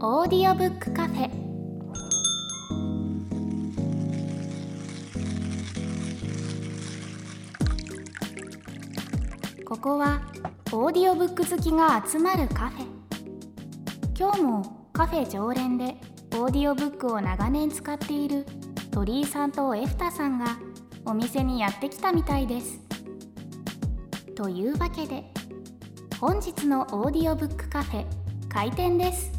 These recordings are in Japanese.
オーディオブックカフェ。ここはオーディオブック好きが集まるカフェ。今日もカフェ常連でオーディオブックを長年使っている鳥居さんとエフタさんがお店にやってきたみたいです。というわけで本日のオーディオブックカフェ開店です。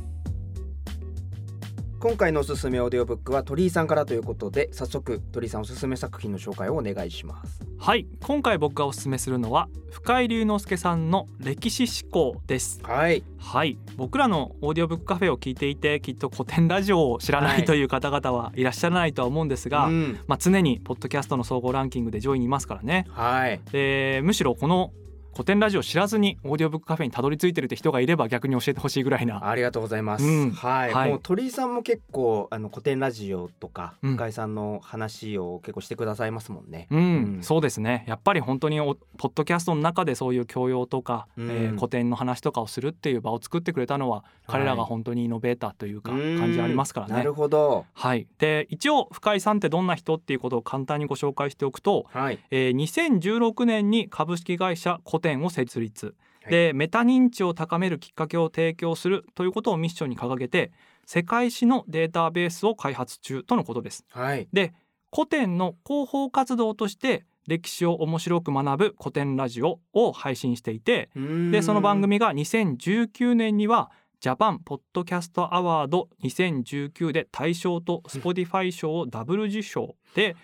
今回のおすすめオーディオブックは鳥居さんからということで早速鳥居さんおすすめ作品の紹介をお願いします。はい。今回僕がおすすめするのは深井龍之介さんの歴史思考です。はい。はい。僕らのオーディオブックカフェを聞いていてきっとコテンラジオを知らなはいい。という方々はいらっしゃらないとは思うんですが、うん。まあ、常にポッドキャストの総合ランキングで上位にいますからね。はい。でむしろこの古典ラジオを知らずにオーディオブックカフェにたどり着いてるって人がいれば逆に教えてほしいぐらいなありがとうございます、うん。はい、はい。もう鳥居さんも結構あの古典ラジオとかうん深井さんの話を結構してくださいますもんね、うん、うん。そうですね。やっぱり本当におポッドキャストの中でそういう教養とか、うん。えー古典の話とかをするっていう場を作ってくれたのは、彼らが本当にイノベーターというかうん。感じありますからね。なる。ほど。はい、で一応深井さんってどんな人っていうことを簡単にご紹介しておくと、はい。えー2016年に株式会社古典を設立、はい。でメタ認知を高めるきっかけを提供するということをミッションに掲げて世界史のデータベースを開発中とのことです。はい。で古典の広報活動として歴史を面白く学ぶ古典ラジオを配信していてでその番組が2019年にはジャパンポッドキャストアワード2019で大賞と Spotify 賞をダブル受賞で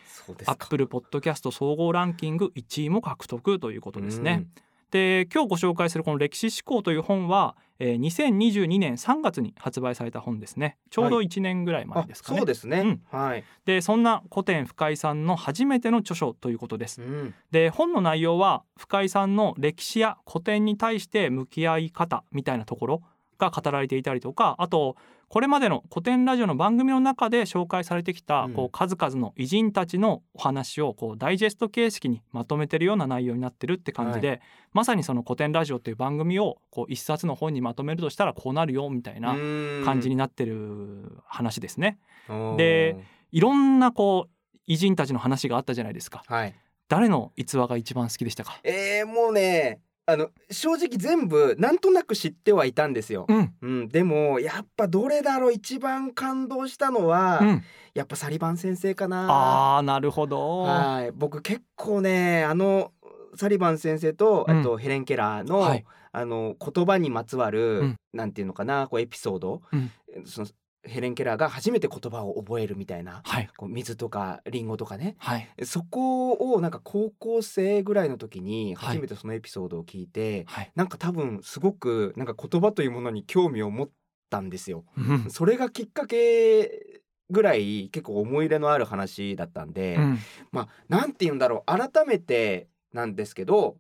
アップルポッドキャスト総合ランキング1位も獲得ということですね。で今日ご紹介するこの「歴史思考」という本は、えー2022年3月に発売された本ですね。ちょうど1年ぐらい前あですかね。そうですね、はい、でそんな古典深井さんの初めての著書ということです。うん。で本の内容は深井さんの歴史や古典に対して向き合い方みたいなところが語られていたりとかあとこれまでの古典ラジオの番組の中で紹介されてきた、うんこう数々の偉人たちのお話をこうダイジェスト形式にまとめてるような内容になってるって感じで、まさにその古典ラジオっていう番組をこう一冊の本にまとめるとしたらこうなるよみたいな感じになってる話ですね。うんでいろんなこう偉人たちの話があったじゃないですか。はい誰の逸話が一番好きでしたか？えー、もうねあの正直全部なんとなく知ってはいたんですよ、うん、うん、でもやっぱどれだろう一番感動したのは、うん、やっぱサリバン先生かな。あーなるほど。はい。僕結構ねあのサリバン先生とうん。あとヘレン・ケラーの、はい。あの言葉にまつわる、うん。なんていうのかなこうエピソード、うん。そのヘレン・ケラーが初めて言葉を覚えるみたいなはい。こう水とかリンゴとかね。はい。そこをなんか高校生ぐらいの時にはい。初めてそのエピソードを聞いて、はい。なんか多分すごくなんか言葉というものに興味を持ったんですよ。うん。それがきっかけぐらい結構思い入れのある話だったんで、うん。まあなんて言うんだろう。改めてなんですけど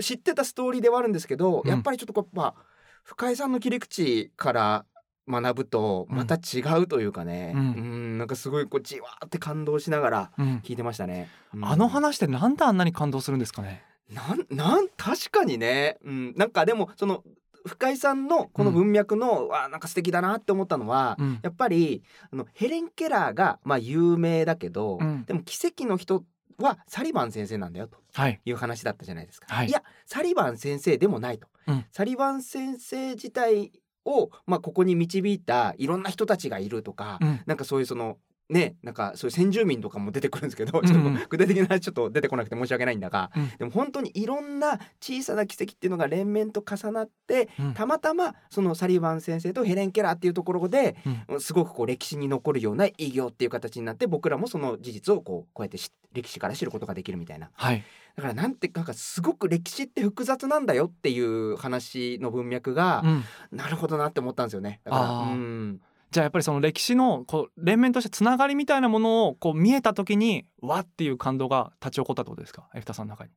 知ってたストーリーではあるんですけど、うん。やっぱりちょっとこうまあ深井さんの切り口から学ぶとまた違うというかね、ううんん、なんかすごいこうじわーって感動しながらうん。聞いてましたね。うん。あの話ってなんであんなに感動するんですかね？なんなん確かにね、うん、なんかでもその深井さんのこの文脈の、わあなんか素敵だなって思ったのは、うん。やっぱりあのヘレン・ケラーがまあ有名だけど、うん。でも奇跡の人はサリバン先生なんだよとはい。いう話だったじゃないですか。はいやサリバン先生でもないと、うん。サリバン先生自体を、まあ、ここに導いたいろんな人たちがいるとか、うん。なんかそういうそのねなんかそういう先住民とかも出てくるんですけど、うんちょっと具体的な話ちょっと出てこなくて申し訳ないんだが、うん。でも本当にいろんな小さな奇跡っていうのが連綿と重なってうん。たまたまそのサリバン先生とヘレン・ケラーっていうところで、うん。すごくこう歴史に残るような偉業っていう形になって僕らもその事実をこうこうやって知歴史から知ることができるみたいな。はい。だからなんてなんかすごく歴史って複雑なんだよっていう話の文脈が、うん。なるほどなって思ったんですよね。だからうん。じゃあやっぱりその歴史のこう連綿としたつながりみたいなものをこう見えた時にわっていう感動が立ち起こったってことですか？エフタさんの中に。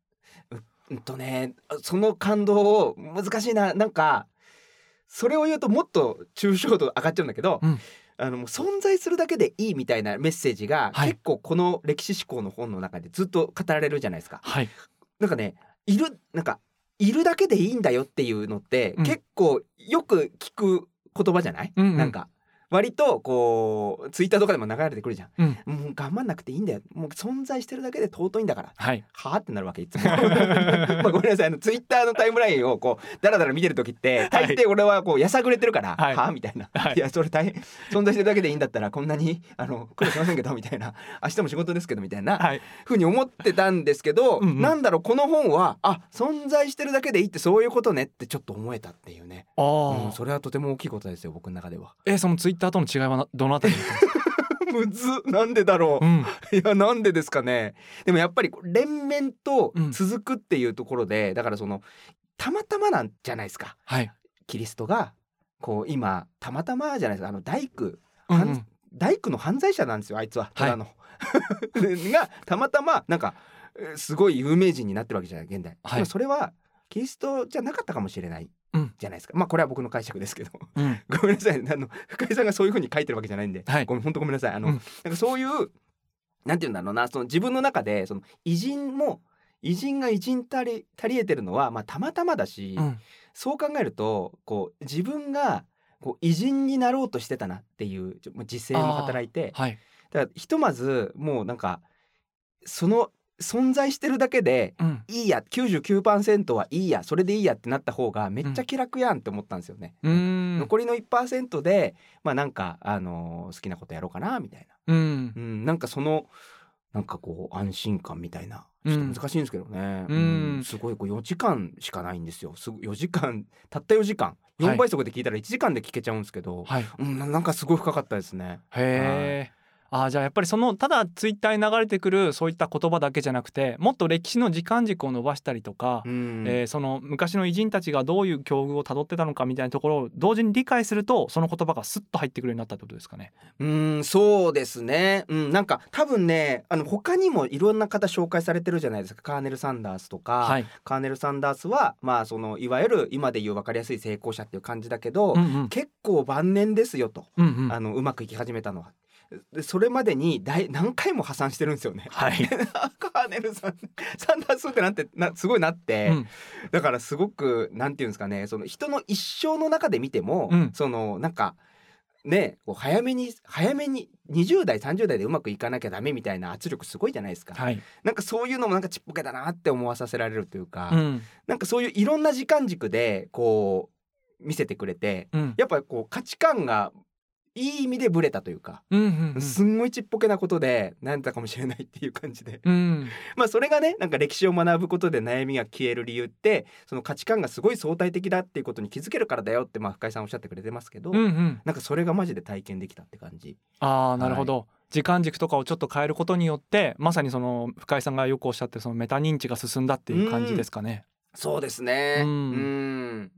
うんとねその感動を難しいな。なんかそれを言うともっと抽象度上がっちゃうんだけど、うんあのもう存在するだけでいいみたいなメッセージが、はい。結構この歴史思考の本の中でずっと語られるじゃないですか。はい。なんかねいるなんかいるだけでいいんだよっていうのって、うん。結構よく聞く言葉じゃない、うんうん。なんか割とこうツイッターとかでも流れてくるじゃん。うん。もう頑張んなくていいんだよ。もう存在してるだけで尊いんだから。はい。はあってなるわけいつも。まあごめんなさいあのツイッターのタイムラインをこうダラダラ見てる時って大抵俺はこうやさぐれてるから、はい。はあみたいな、はい。い、やそれ大変存在してるだけでいいんだったらこんなにあの苦労しませんけどみたいな。明日も仕事ですけどみたいな、はい。ふうに思ってたんですけどうんうん。なんだろうこの本はあ存在してるだけでいいってそういうことねってちょっと思えたっていうね、あうん、あそれはとても大きいことですよ僕の中では。えそのツイッターとの違いはなどのあたり むずっなんでだろう、うん。いやなんでですかね？でもやっぱり連綿と続くっていうところで、だからそのたまたまなんじゃないですか。はい。キリストがこう今たまたまじゃないですか。あの大工、うん犯うん。大工の犯罪者なんですよあいつは。はい。の、がたまたまなんかえーすごい有名人になってるわけじゃない現代、はい。それはキリストじゃなかったかもしれない。うんじゃないですか、まあこれは僕の解釈ですけど。うん。ごめんなさい。あの深井さんがそういうふうに書いてるわけじゃないんで、はい。ごめん本当ごめんなさい。あの、うん。なんかそういうなんて言うんだろうな。その自分の中でその偉人も偉人が偉人足り足り得てるのは、まあ、たまたまだし、うん。そう考えるとこう自分がこう偉人になろうとしてたなっていう自制も働いて。はい。だからひとまずもうなんかその存在してるだけでうん。いいや99%はいいやそれでいいやってなった方がめっちゃ気楽やんって思ったんですよね。うーん。残りの1%でまあなんか、あのー好きなことやろうかなみたいな、うん。うん、なんかそのなんかこう安心感みたいな。ちょっと難しいんですけどね、うん。すごいこう4時間しかないんですよ。すぐ4時間たった4時間。はい。4倍速で聞いたら1時間で聞けちゃうんですけど、はい。うん、ななんかすごい深かったですね。へえ。あーじゃあやっぱりそのただツイッターに流れてくるそういった言葉だけじゃなくてもっと歴史の時間軸を伸ばしたりとか、うんえーその昔の偉人たちがどういう境遇をたどってたのかみたいなところを同時に理解するとその言葉がスッと入ってくるようになったってことですかね。うんそうですね、うん、なんか多分ねあの他にもいろんな方紹介されてるじゃないですかカーネル・サンダースとか、はい。カーネル・サンダースはまあそのいわゆる今でいう分かりやすい成功者っていう感じだけど、うんうん結構晩年ですよと、うんうんあのうまくいき始めたのは。でそれまでに大何回も破産してるんですよね。はい。カーネルさん。サンダースってなんてなすごいなって、うん。だからすごくなんていうんですかね。その人の一生の中で見ても、うん。そのなんかねこう早めに早めに20代30代でうまくいかなきゃダメみたいな圧力すごいじゃないですか、はい。なんかそういうのもなんかちっぽけだなって思わさせられるというか、うん。なんかそういういろんな時間軸でこう見せてくれてうん。やっぱりこう価値観がいい意味でブレたというか、うんうんうんすんごいちっぽけなことで悩んだかもしれないっていう感じでうん まあそれがねなんか歴史を学ぶことで悩みが消える理由ってその価値観がすごい相対的だっていうことに気づけるからだよってまあ深井さんおっしゃってくれてますけど、うんうんなんかそれがマジで体験できたって感じ。ああなるほど、時間軸とかをちょっと変えることによってまさにその深井さんがよくおっしゃってるそのメタ認知が進んだっていう感じですかね。そうですね。ううんん。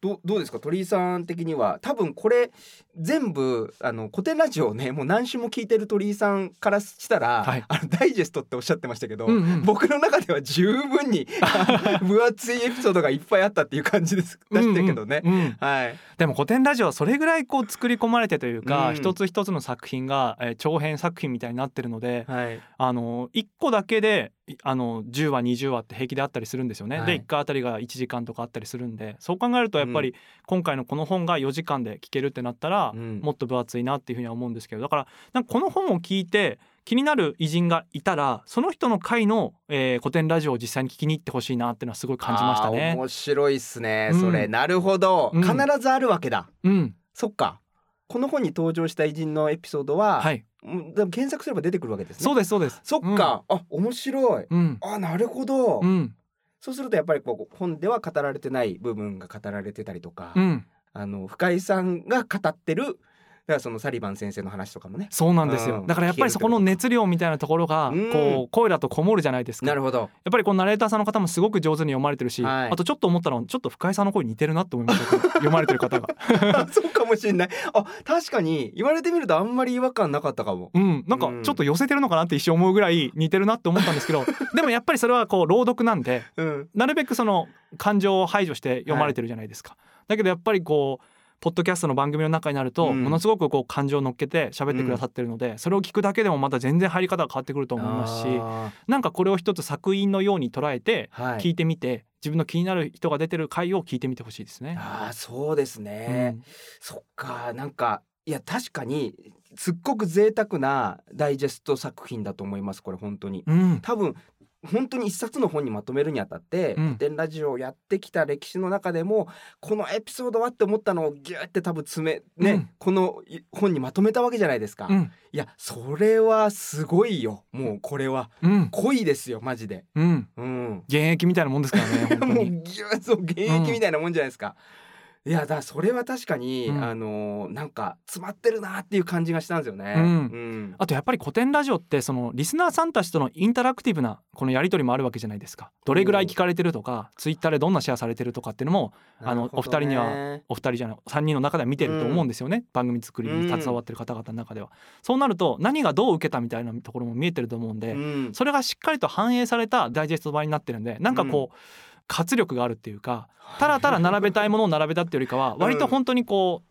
どどうですか？鳥居さん的には多分これ全部あの古典ラジオをねもう何週も聞いてる鳥居さんからしたら、はいあのダイジェストっておっしゃってましたけど、うんうん僕の中では十分に 分厚いエピソードがいっぱいあったっていう感じです出したけどね。うんうんはい。でも古典ラジオはそれぐらいこう作り込まれてというか、うん一つ一つの作品が、えー長編作品みたいになってるので、はい。あの1個だけでいあの10話20話って平気であったりするんですよね。はいで1回あたりが1時間とかあったりするんでそう考えるとやっぱり今回のこの本が4時間で聞けるってなったら、うんもっと分厚いなっていうふうには思うんですけどだからなんかこの本を聞いて気になる偉人がいたらその人の回の、えー古典ラジオを実際に聞きに行ってほしいなっていうのはすごい感じましたね。面白いっすね。うんそれ、なるほど、うん必ずあるわけだ。うん、そっか。この本に登場した偉人のエピソードは、はい、うんでも検索すれば出てくるわけですね。そうですそうです。そっか、あ面白い。うん、あなるほど、うん、そうするとやっぱりこう本では語られてない部分が語られてたりとか、うん、あの深井さんが語ってるらそのサリバン先生の話とかもね。そうなんですよ、うんだからやっぱりそこの熱量みたいなところがうんこう声だとこもるじゃないですか。なるほど。やっぱりこうナレーターさんの方もすごく上手に読まれてるし、はいあとちょっと思ったのはちょっと深井さんの声似てるなって思いました読まれてる方が。そうかもしれない。あ確かに言われてみるとあんまり違和感なかったかも。うん、なんかちょっと寄せてるのかなって一瞬思うぐらい似てるなって思ったんですけどでもやっぱりそれはこう朗読なんでうん。なるべくその感情を排除して読まれてるじゃないですか。だけどやっぱりこうポッドキャストの番組の中になると、うん。ものすごくこう感情を乗っけて喋ってくださってるので、それを聞くだけでもまた全然入り方が変わってくると思いますしあなんかこれを一つ作品のように捉えて。聞いてみて自分の気になる人が出てる回を聞いてみてほしいですね。ああそうですね、そっか。なんかいや確かにすっごく贅沢なダイジェスト作品だと思いますこれ本当に。うん、うん。多分本当に一冊の本にまとめるにあたってうん。古典ラジオをやってきた歴史の中でもこのエピソードはって思ったのをギューって多分詰めね、うん。このい本にまとめたわけじゃないですか、いうん。やそれはすごいよ。もうこれは。うん。濃いですよマジで。うん。うん。現役みたいなもんですからね もうに。ギューッと現役みたいなもんじゃないですか、いやだそれは確かに、うん。あのーなんか詰まってるなっていう感じがしたんですよね。うん。うん。あとやっぱり古典ラジオってそのリスナーさんたちとのインタラクティブなこのやり取りもあるわけじゃないですか。どれぐらい聞かれてるとかツイッターでどんなシェアされてるとかっていうのもあのお二人にはお二人じゃない3人の中では見てると思うんですよね、番組作りに携わってる方々の中では、そうなると何がどう受けたみたいなところも見えてると思うんで、うん。それがしっかりと反映されたダイジェスト版になってるんでなんかこう、活力があるっていうかただただ並べたいものを並べたっていうよりかは割と本当にこ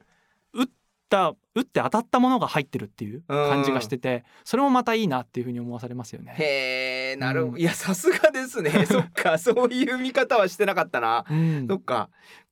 う打った打って当たったものが入ってるっていう感じがしててそれもまたいいなっていうふうに思わされますよね。へえなるほど、うん。いやさすがですね。そっか。そういう見方はしてなかったな、うん。そっか。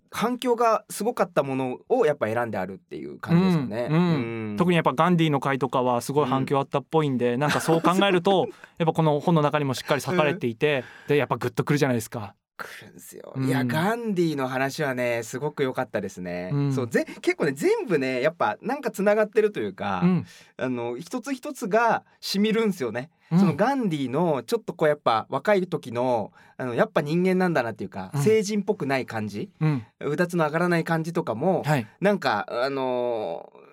反響がすごかったものをやっぱ選んであるっていう感じですよね。うん。うん。特にやっぱガンディの回とかはすごい反響あったっぽいんで、なんかそう考えるとやっぱこの本の中にもしっかり裂かれていて、でやっぱグッとくるじゃないですか。来るんですよ、うん。いやガンディの話はねすごく良かったですね、うん。そうぜ結構ね全部ねやっぱなんかつながってるというか、うん。あの一つ一つがしみるんですよね、うん。そのガンディのちょっとこうやっぱ若い時のあのやっぱ人間なんだなっていうか、うん。成人っぽくない感じうだつの上がらない感じとかも、はい。なんかあのー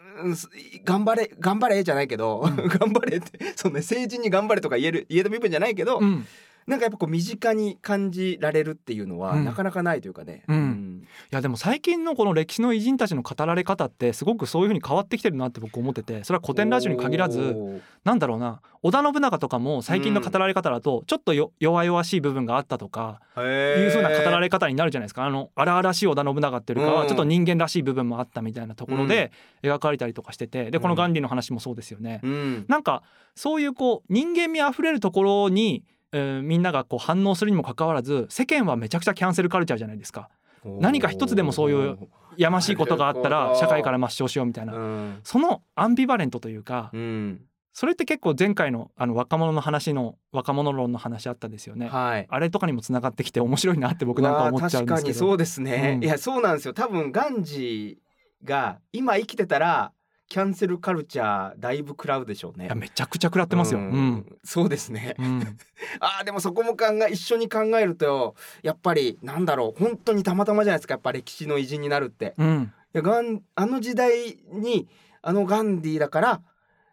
頑張れ頑張れじゃないけど、うん。頑張れってそのね成人に頑張れとか言える言えた部分じゃないけど、うんなんかやっぱこう身近に感じられるっていうのは、うん。なかなかないというかね。うん。いやでも最近のこの歴史の偉人たちの語られ方ってすごくそういう風に変わってきてるなって僕思っててそれは古典ラジオに限らずなんだろうな織田信長とかも最近の語られ方だとちょっとよ弱々しい部分があったとかいう風な語られ方になるじゃないですか。あの荒々しい織田信長っていうよりかうん。はちょっと人間らしい部分もあったみたいなところで描かれたりとかしててでこのガンディの話もそうですよね。うん。なんかそういうこう人間味あふれるところに、えーみんながこう反応するにもかかわらず世間はめちゃくちゃキャンセルカルチャーじゃないですか。何か一つでもそういうやましいことがあったら社会から抹消しようみたいな、うん。そのアンビバレントというか、うん。それって結構前回のあの若者の話の若者論の話あったですよね。はい。あれとかにもつながってきて面白いなって僕なんか思っちゃうんですけど。確かにそうですね、うん。いやそうなんですよ。多分ガンジーが今生きてたらキャンセルカルチャーだいぶ食らうでしょうねいやめちゃくちゃ食らってますよ。ううんん。そうですねうん。あーでもそこも考え一緒に考えるとやっぱりなんだろう本当にたまたまじゃないですかやっぱ歴史の偉人になるってうん。いやガンあの時代にあのガンディだから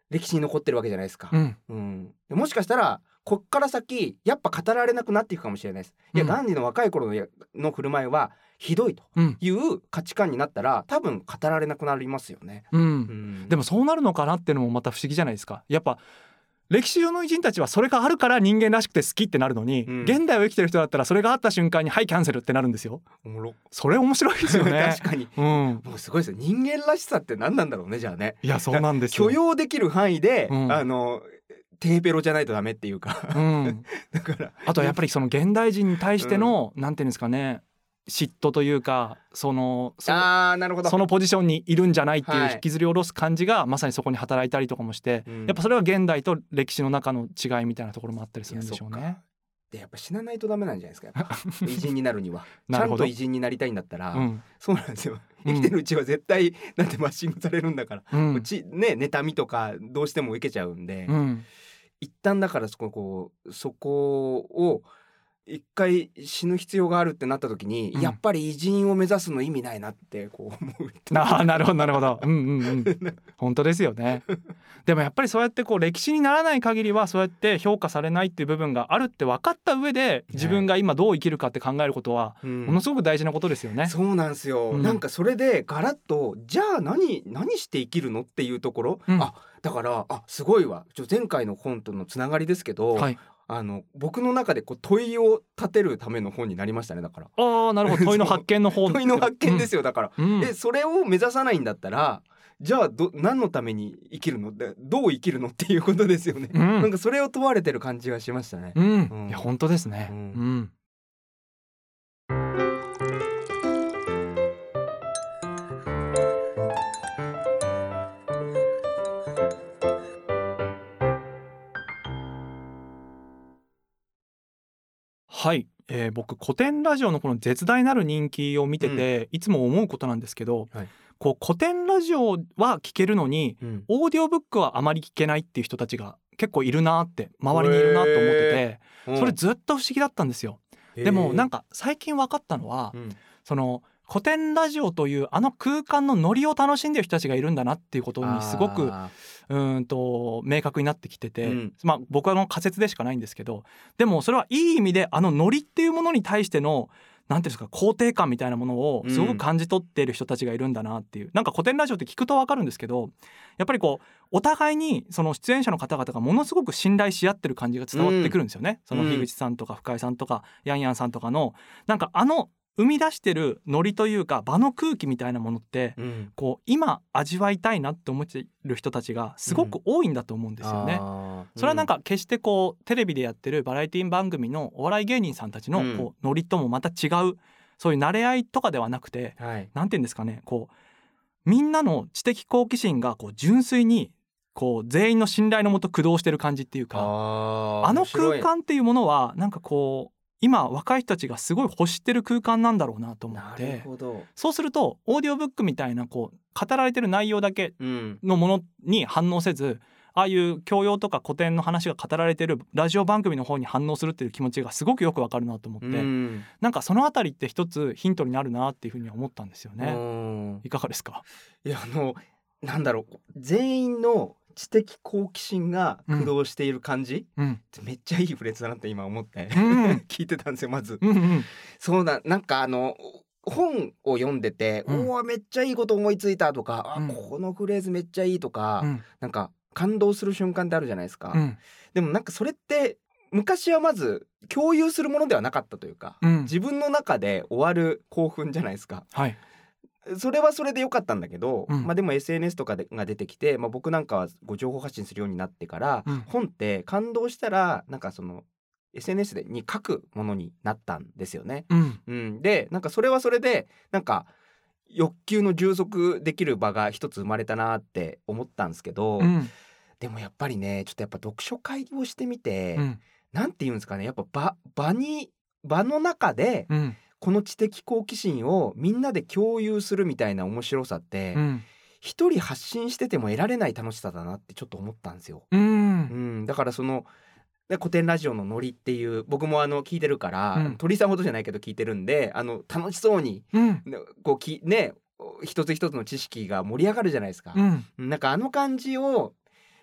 歴史に残ってるわけじゃないですか、うん。うん、でもしかしたらこっから先やっぱ語られなくなっていくかもしれないですいや、うんガンディの若い頃のやの振る舞いはひどいとうん。いう価値観になったら多分語られなくなりますよね、う。うんん、でもそうなるのかなっていうのもまた不思議じゃないですか。やっぱ歴史上の偉人たちはそれがあるから人間らしくて好きってなるのに、うん現代を生きてる人だったらそれがあった瞬間にはいキャンセルってなるんですよ。おもろそれ面白いですよね。確かにうん。もうすごいですよ人間らしさって何なんだろうねじゃあねいやそうなんですよ。許容できる範囲で、うんあのテーペロじゃないとダメっていうかうん。だからあとはやっぱりその現代人に対しての、なんていうんですかね嫉妬というかそのそあーなるほど。そのポジションにいるんじゃないっていうはい。引きずり下ろす感じがまさにそこに働いたりとかもして、うん。やっぱそれは現代と歴史の中の違いみたいなところもあったりするんでしょうね。でやっぱ死なないとダメなんじゃないですか。偉 人になるには。ちゃんと偉人になりたいんだったら、うん。そうなんですよ。うん。生きてるうちは絶対だってマッシングされるんだから、うん。うちね妬みとかどうしても受けちゃうんで、うん。一旦だからそここうそこを一回死ぬ必要があるってなった時に、うん。やっぱり偉人を目指すの意味ないなってこう思うああ なるほどなるほど。うんうんうん。本当ですよね。でもやっぱりそうやってこう歴史にならない限りはそうやって評価されないっていう部分があるって分かった上で自分が今どう生きるかって考えることはうん。ものすごく大事なことですよね。そうなんですよ、うん。なんかそれでガラッとじゃあ何何して生きるのっていうところ、うん。あだからあすごいわ。前回の本とのつながりですけど、はい、あの僕の中でこう問いを立てるための本になりましたねだから。ああなるほど。問いの発見の方問いの発見ですよだから、うん、うん。えそれを目指さないんだったらじゃあど何のために生きるの？でどう生きるのっていうことですよね、うん。なんかそれを問われてる感じがしましたね、うん。うん。いや本当ですね。ううんんはい、えー僕古典ラジオのこの絶大なる人気を見てて、いつも思うことなんですけど、はい。こう古典ラジオは聞けるのにうん。オーディオブックはあまり聞けないっていう人たちが結構いるなって周りにいるなと思ってて、それずっと不思議だったんですよ。でもなんか、か最近分かったのは、うん。その古典ラジオというあの空間のノリを楽しんでる人たちがいるんだなっていうことにすごくあうーんと明確になってきてて、うん。まあ僕はあの仮説でしかないんですけどでもそれはいい意味であのノリっていうものに対してのなんていうんですか肯定感みたいなものをすごく感じ取っている人たちがいるんだなっていう、なんか古典ラジオって聞くと分かるんですけどやっぱりこうお互いにその出演者の方々がものすごく信頼し合ってる感じが伝わってくるんですよね。その樋口さんとか深井さんとかヤンヤンさんとかのなんかあの生み出してるノリというか場の空気みたいなものってーうん。こう今味わいたいなって思ってる人たちがすごく多いんだと思うんですよね。あー。それはなんか決してこうテレビでやってるバラエティ番組のお笑い芸人さんたちのうん。こうノリともまた違うそういう慣れ合いとかではなくてうんはい。なんて言うんですかねこうみんなの知的好奇心がこう純粋にこう全員の信頼のもと駆動してる感じっていうかあの空間っていうものはなんかこう今若い人たちがすごい欲してる空間なんだろうなと思って。ほど、そうするとオーディオブックみたいなこう語られてる内容だけうん、のものに反応せずああいう教養とか古典の話が語られてるラジオ番組の方に反応するっていう気持ちがすごくよくわかるなと思って、うん。なんかそのあたりって一つヒントになるなっていうふうには思ったんですよね。うん。いかがですか？いやあのなんだろう全員の知的好奇心が駆動している感じ、うん。めっちゃいいフレーズだなって今思って、うん 聞いてたんですよまず。うんうん。そうだなんかあの本を読んでて「うん。おおめっちゃいいこと思いついた」とか「うん。あこのフレーズめっちゃいい」とか、うん。なんか感動する瞬間ってあるじゃないですか。うん。でもなんかそれって昔はまず共有するものではなかったというか、うん。自分の中で終わる興奮じゃないですか。はいそれはそれで良かったんだけど、うん。まあでも SNS とかでが出てきて、まあ、僕なんかはご情報発信するようになってから、うん。本って感動したらなんかその SNS でに書くものになったんですよね。うん。うん、でなんかそれはそれでなんか欲求の充足できる場が一つ生まれたなって思ったんですけど、うん。でもやっぱりねちょっとやっぱ読書会をしてみて、うん。なんて言うんですかねやっぱ場場に場の中でうんこの知的好奇心をみんなで共有するみたいな面白さって、うん。一人発信してても得られない楽しさだなってちょっと思ったんですよ。ううん。ん、だからそので古典ラジオのノリっていう僕もあの聞いてるから、うん。鳥さんほどじゃないけど聞いてるんであの楽しそうにうん。ねこうきね一つ一つの知識が盛り上がるじゃないですか。うん。なんかあの感じを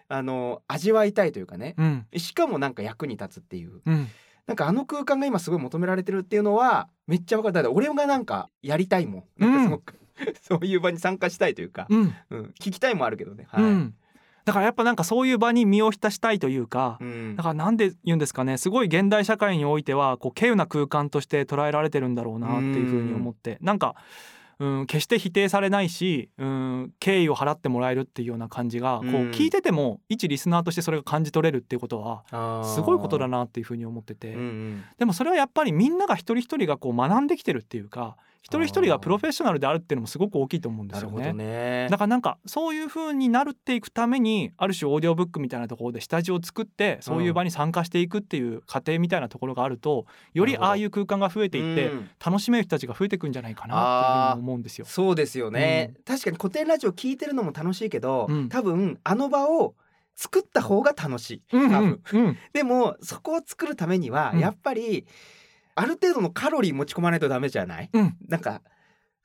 あの味わいたいというかね。うん。しかもなんか役に立つっていう。うんなんかあの空間が今すごい求められてるっていうのはめっちゃ分かる。だって俺がなんかやりたいもん。なんかすごく、そういう場に参加したいというか、うん。うん、聞きたいもあるけどね。はい、うん。だからやっぱなんかそういう場に身を浸したいというかうん。だからなんで言うんですかね。すごい現代社会においてはこう稀有な空間として捉えられてるんだろうなっていうふうに思って。なんかうん決して否定されないしうん敬意を払ってもらえるっていうような感じがこううん聞いてても一リスナーとしてそれが感じ取れるっていうことはすごいことだなっていうふうに思ってて。でもそれはやっぱりみんなが一人一人がこう学んできてるっていうか一人一人がプロフェッショナルであるっていうのもすごく大きいと思うんですよね。ね。だからなんかそういう風になるっていくためにある種オーディオブックみたいなところで下地を作ってそういう場に参加していくっていう過程みたいなところがあるとよりああいう空間が増えていってうん。楽しめる人たちが増えていくんじゃないかなっていうふうに思うんですよ。そうですよね、確かに古典ラジオ聞いてるのも楽しいけど、うん。多分あの場を作った方が楽しい、うんうんうんでもそこを作るためにはうんやっぱりある程度のカロリー持ち込まないとダメじゃない？うん。なんか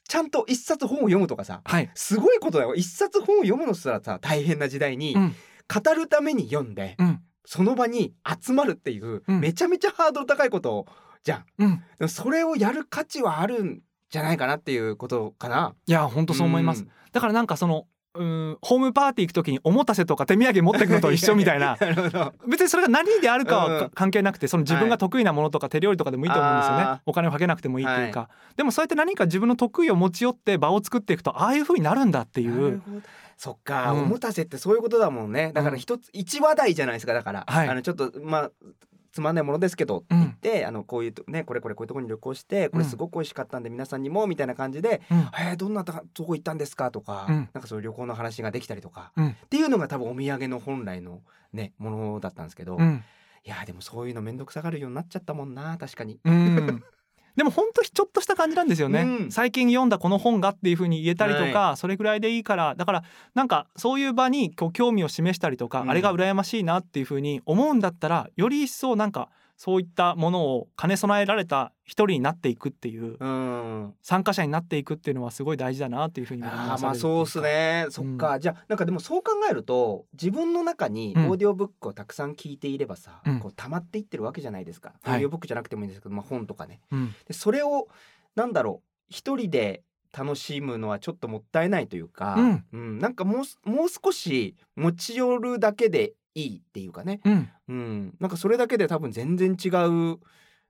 ちゃんと一冊本を読むとかさはい。すごいことだよ。一冊本を読むのすらさ大変な時代に、うん。語るために読んで、うん。その場に集まるっていう、うん。めちゃめちゃハードル高いことじゃん。うん。それをやる価値はあるんじゃないかなっていうことかな。いや本当そう思います。ん。だからなんかそのうんホームパーティー行く時におもたせとか手土産持ってくのと一緒みたいな。なるほど。別にそれが何であるかは関係なくてその自分が得意なものとか手料理とかでもいいと思うんですよね。あー。お金をかけなくてもいいっていうか、でもそうやって何か自分の得意を持ち寄って場を作っていくとああいう風になるんだっていう。そっか、うん。おもたせってそういうことだもんね。だから一つ、一話題じゃないですかだから、はい。あのちょっとまあつまんないものですけどって言って、あのこういうとねこれこれこういうところに旅行してこれすごく美味しかったんで皆さんにもみたいな感じでうん「えー、どんなととこ行ったんですか?」とか、うん。なんかそういう旅行の話ができたりとか、うん。っていうのが多分お土産の本来のねものだったんですけど、いやでもそういうの面倒くさがるようになっちゃったもんな確かに。うんでも本当ちょっとした感じなんですよね、うん。最近読んだこの本がっていう風に言えたりとか、それぐらいでいいから。だからなんかそういう場に興味を示したりとか、うん。あれが羨ましいなっていう風に思うんだったらより一層なんかそういったものを兼ね備えられた一人になっていくっていううん。参加者になっていくっていうのはすごい大事だなっていう風に思いますまあそうっすね。そっか、じゃあなんかでもそう考えると自分の中にうん。オーディオブックをたくさん聞いていればさ、うん。こう溜まっていってるわけじゃないですか、はい。オーディオブックじゃなくてもいいんですけど、まあ、本とかね。うん。でそれをなんだろう一人で楽しむのはちょっともったいないというか、うん。なんかもうすもう少し持ち寄るだけでいいっていうかね、うん。うん、なんかそれだけで多分全然違う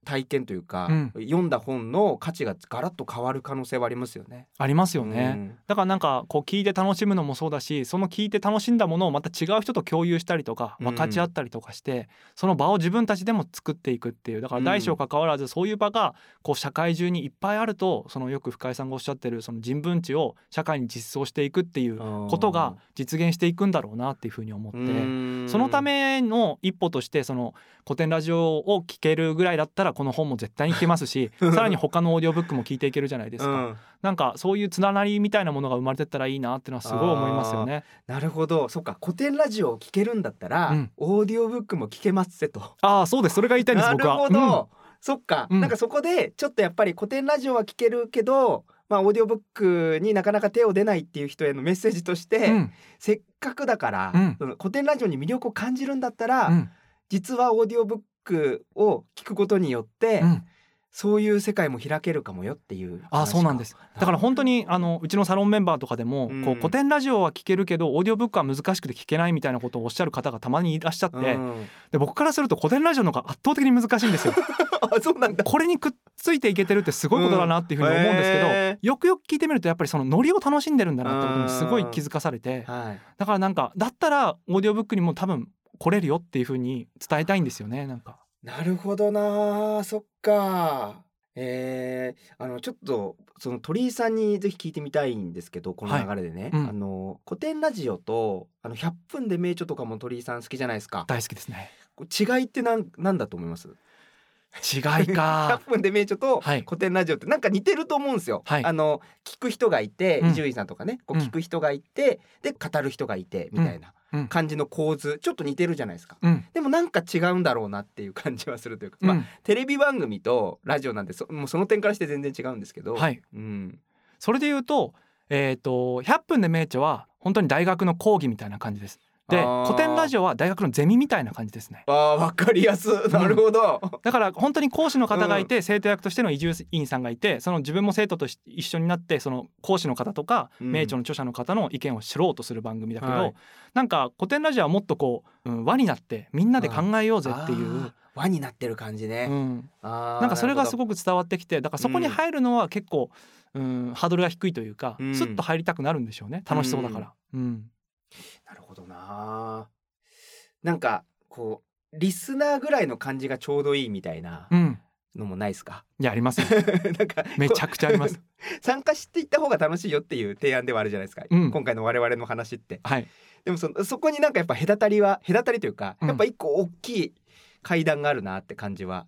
体験というか、うん。読んだ本の価値がガラッと変わる可能性はありますよね。ありますよね、うん。だからなんかこう聞いて楽しむのもそうだしその聞いて楽しんだものをまた違う人と共有したりとかうん。分かち合ったりとかして、その場を自分たちでも作っていくっていうだから大小関わらずそういう場がこう社会中にいっぱいあるとそのよく深井さんがおっしゃってるその人文知を社会に実装していくっていうことが実現していくんだろうなっていうふうに思って。うん。そのための一歩としてその古典ラジオを聞けるぐらいだったらこの本も絶対に聞けますし さらに他のオーディオブックも聞いていけるじゃないですか。うん。なんかそういうつながりみたいなものが生まれてったらいいなっていうのはすごい思いますよね。なるほど。そっか古典ラジオを聞けるんだったら、うん。オーディオブックも聞けますぜと。ああそうです。それが言いたいんですなる僕は。ほど、そっか、うん。なんかそこでちょっとやっぱりコテンラジオは聞けるけどまあオーディオブックになかなか手を出ないっていう人へのメッセージとして、うん。うんせっかくだから、うん。コテンラジオに魅力を感じるんだったら、うん。実はオーディオブックを聞くことによって、うんそういう世界も開けるかもよっていう。ああそうなんですだから本当にあのうちのサロンメンバーとかでも、うんこうコテンラジオは聞けるけどオーディオブックは難しくて聞けないみたいなことをおっしゃる方がたまにいらっしゃって、うんで僕からするとコテンラジオの方が圧倒的に難しいんですよ。あそうなんだ。これにくっついていけてるってすごいことだなっていうふうに思うんですけど、うんへよくよく聞いてみるとやっぱりそのノリを楽しんでるんだなってことにすごい気づかされてはい。だからなんかだったらオーディオブックにも多分来れるよっていうふうに伝えたいんですよねなんか。なるほどなそっか。えー、あのちょっとその鳥居さんにぜひ聞いてみたいんですけどこの流れでね、うんあの古典ラジオとあの100分で名著とかも鳥居さん好きじゃないですか大好きですね。違いってなんなんだと思います？違いか。100分で名著とはい。古典ラジオってなんか似てると思うんですよ。はい。あの聞く人がいてうん。伊集院さんとかねこううん。聞く人がいて、で語る人がいてみたいなうん。感じの構図。ちょっと似てるじゃないですか。うん。でもなんか違うんだろうなっていう感じはするというか、まあうんテレビ番組とラジオなんでそもうその点からして全然違うんですけど、はい。うん、それで言うと,、えー、と100分で名著は本当に大学の講義みたいな感じです。で古典ラジオは大学のゼミみたいな感じですね。あーわかりやすなるほど、だから本当に講師の方がいて、生徒役としての移住員さんがいてその自分も生徒とし一緒になってその講師の方とか、うん。名著の著者の方の意見を知ろうとする番組だけど、はい。なんか古典ラジオはもっとこう、うん輪になってみんなで考えようぜっていう。輪になってる感じね、うん、なんかそれがすごく伝わってきてだからそこに入るのは結構、うん、ハードルが低いというか、うん。スッと入りたくなるんでしょうね。楽しそうだから。うんなるほどな。なんかこうリスナーぐらいの感じがちょうどいいみたいなうん、のもないですか、いやありますよ なんかめちゃくちゃあります。参加していった方が楽しいよっていう提案ではあるじゃないですか、うん。今回の我々の話って。はい、でもそのそこになんかやっぱ隔たりは隔たりというか、うん。やっぱ一個大きい階段があるなって感じは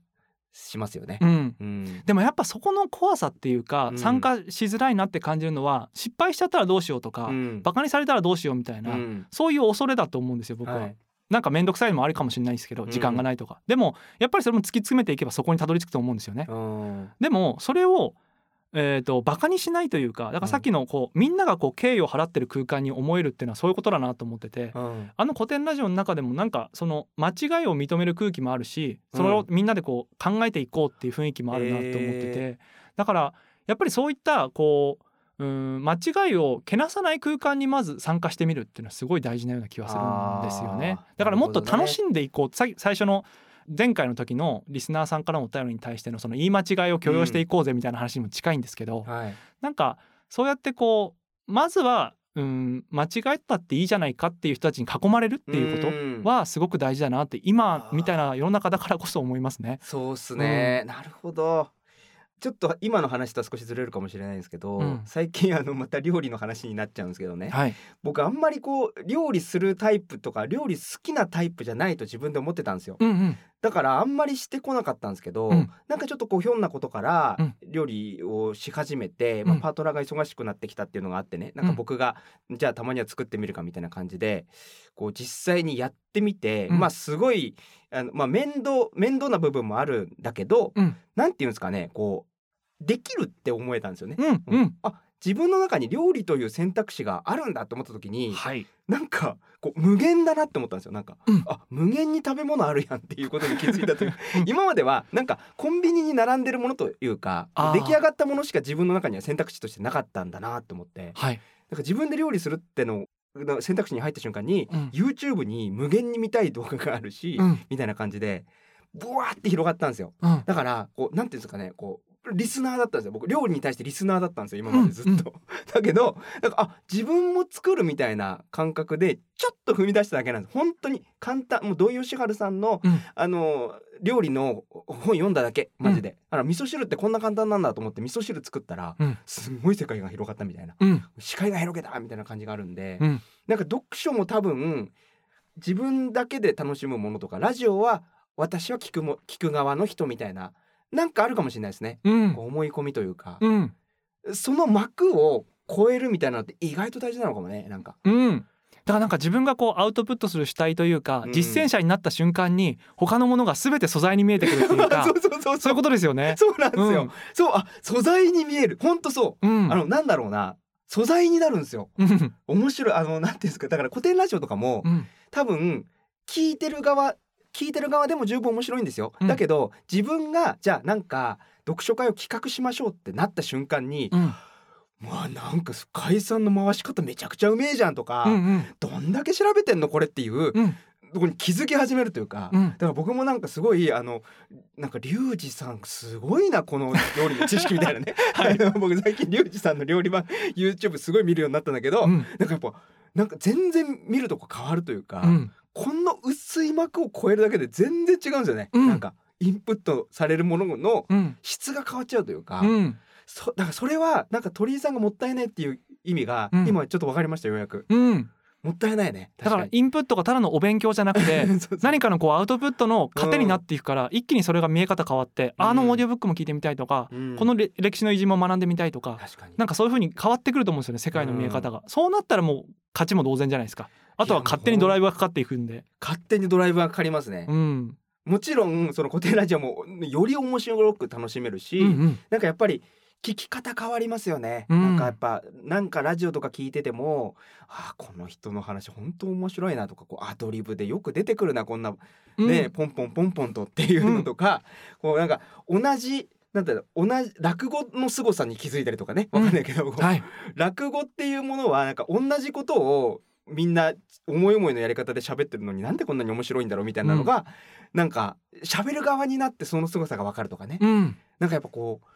しますよね。う。ん、うん、でもやっぱそこの怖さっていうか、うん。参加しづらいなって感じるのは失敗しちゃったらどうしようとか、うん。バカにされたらどうしようみたいな、うん。そういう恐れだと思うんですよ僕は。はい。なんか面倒くさいのもあるかもしれないですけど時間がないとか、でもやっぱりそれも突き詰めていけばそこにたどり着くと思うんですよね。うん。でもそれをえー、とバカにしないというかだからさっきのこう、みんながこう敬意を払ってる空間に思えるっていうのはそういうことだなと思ってて、うん。あの古典ラジオの中でもなんかその間違いを認める空気もあるしそれをみんなでこう考えていこうっていう雰囲気もあるなと思ってて、へだからやっぱりそういったこううん間違いをけなさない空間にまず参加してみるっていうのはすごい大事なような気がするんですよね。だからもっと楽しんでいこう、さ最初の前回の時のリスナーさんからのお便りに対してのその言い間違いを許容していこうぜみたいな話にも近いんですけど、はい。なんかそうやってこうまずはうん間違えたっていいじゃないかっていう人たちに囲まれるっていうことうん。はすごく大事だなって今みたいな世の中だからこそ思いますね。そうっすね、なるほどちょっと今の話とは少しずれるかもしれないんですけど、うん。最近あのまた料理の話になっちゃうんですけどね、はい、僕あんまりこう料理するタイプとか料理好きなタイプじゃないと自分で思ってたんですよ。うんうん。だからあんまりしてこなかったんですけど、うん。なんかちょっとこうひょんなことからうん。料理をし始めて、まあ、うんパートナーが忙しくなってきたっていうのがあってね。なんか僕が、じゃあたまには作ってみるかみたいな感じでこう実際にやってみて、うん。まあすごいあの、まあ、面倒面倒な部分もあるんだけど、うん。なんていうんですかねこうできるって思えたんですよね。うんうん。あ自分の中に料理という選択肢があるんだと思った時にはい。なんかこう無限だなって思ったんですよ。なんか、うん。あ無限に食べ物あるやんっていうことに気づいたといううん。今まではなんかコンビニに並んでるものというか出来上がったものしか自分の中には選択肢としてなかったんだなって思って。はい。なんか自分で料理するってのの選択肢に入った瞬間に、うん。YouTube に無限に見たい動画があるし、うん。みたいな感じでブワーって広がったんですよ。うん。だからこうなんていうんですかねこうリスナーだったんですよ。僕料理に対してリスナーだったんですよ。今までずっと、だけどなんかあ自分も作るみたいな感覚でちょっと踏み出しただけなんです。本当に簡単もう土井善晴さんの、うん。あの料理の本読んだだけマジで、あの味噌汁ってこんな簡単なんだと思って味噌汁作ったら、うん。すんごい世界が広がったみたいな。うん。視界が広げたみたいな感じがあるんで、うん。なんか読書も多分自分だけで楽しむものとかラジオは私は聞くも聞く側の人みたいななんかあるかもしれないですね、うん。思い込みというか、うん。その幕を超えるみたいなのって意外と大事なのかもねなんか。うん。だからなんか自分がこうアウトプットする主体というか、うん。実践者になった瞬間に他のものが全て素材に見えてくるっていうか そうそうそう。そういうことですよね。そうなんですよ、うん。そうあ素材に見える。ほんとそう、うん。あのなんだろうな。素材になるんですよ。うん。面白い。あのなんていうんですか。だから古典ラジオとかも、うん。多分聞いてる側聞いてる側でも十分面白いんですよ、うん。だけど自分がじゃあなんか読書会を企画しましょうってなった瞬間に、うんまあなんか解散の回し方めちゃくちゃうめえじゃんとか、うんうんどんだけ調べてんのこれっていううん。とこに気づき始めるというか、うん。だから僕もなんかすごいあのなんかリュウジさんすごいなこの料理の知識みたいなね、はい。僕最近リュウジさんの料理版 YouTube すごい見るようになったんだけど、うん。なんかやっぱなんか全然見るとこ変わるというか、うんこの薄い膜を超えるだけで全然違うんですよね、うん。なんかインプットされるもののうん。質が変わっちゃうというか、うん。そだからそれはなんか鳥居さんがもったいないっていう意味が、うん。今ちょっと分かりましたようやく。うん。もったいないねだからインプットがただのお勉強じゃなくて 何かのこうアウトプットの糧になっていくから一気にそれが見え方変わってあのオーディオブックも聞いてみたいとかうん。このれ歴史の偉人も学んでみたいとか確かになんかそういう風に変わってくると思うんですよね世界の見え方が。そうなったらもう勝ちも同然じゃないですかあとは勝手にドライブがかかっていくんで。勝手にドライブがかかりますね、うん。もちろんその固定ラジオもより面白く楽しめるし、うんうん。なんかやっぱり聞き方変わりますよね、うん。なんかやっぱなんかラジオとか聞いててもあーこの人の話本当面白いなとかこうアドリブでよく出てくるなこんなうん。ね、ポンポンポンポンとっていうのとか、こうなんか同じなんだろう同じ落語の凄さに気づいたりとかね。わかんないけど、はい。落語っていうものはなんか同じことをみんな思い思いのやり方で喋ってるのになんでこんなに面白いんだろうみたいなのが、なんか喋る側になってその凄さがわかるとかね、うん。なんかやっぱこう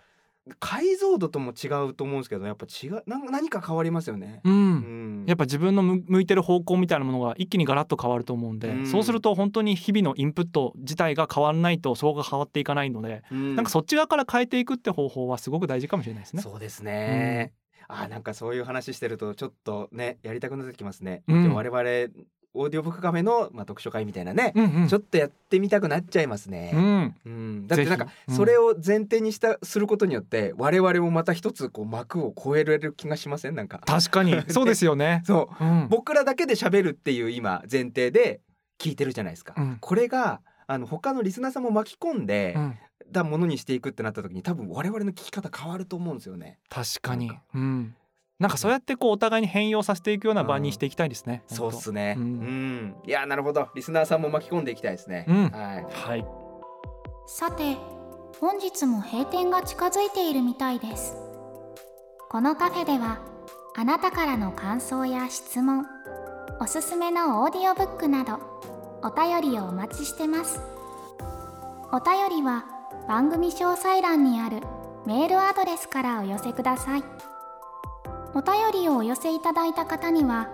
解像度とも違うと思うんですけどやっぱ違う何か変わりますよね。ううん。んやっぱ自分の向向いてる方向みたいなものが一気にガラッと変わると思うんで、うん。そうすると本当に日々のインプット自体が変わらないとそこが変わっていかないので、うん。なんかそっち側から変えていくって方法はすごく大事かもしれないですね。そうですね。あーなんかそういう話してるとちょっとねやりたくなってきますね。うん。でも我々オーディオブックカフェのまあ読書会みたいなね、うんうん。ちょっとやってみたくなっちゃいますうね。ん。うん、だってなんかそれを前提にしたすることによって我々もまた一つこう幕を超えられる気がしません？なんか。確かに。そうですよね。そう。うん。僕らだけで喋るっていう今前提で聞いてるじゃないですか。うん。これがあの他のリスナーさんも巻き込んでうんたものにしていくってなった時に多分我々の聞き方変わると思うんですよね。確かになんかうんなんかそうやってこうお互いに変容させていくような場にしていきたいですね。そうっすね。ううんん、いやなるほど。リスナーさんも巻き込んでいきたいですね。うんはい。はい。さて本日も閉店が近づいているみたいですこのカフェではあなたからの感想や質問おすすめのオーディオブックなどお便りをお待ちしてますお便りは番組詳細欄にあるメールアドレスからお寄せください。お便りをお寄せいただいた方には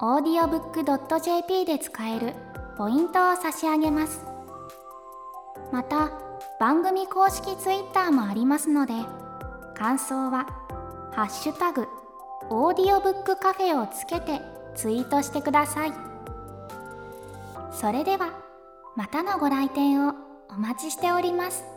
audiobook.jp で使えるポイントを差し上げます。また番組公式 Twitter もありますので感想は「ハッシュタグオーディオブックカフェ」をつけてツイートしてください。それではまたのご来店をお待ちしております。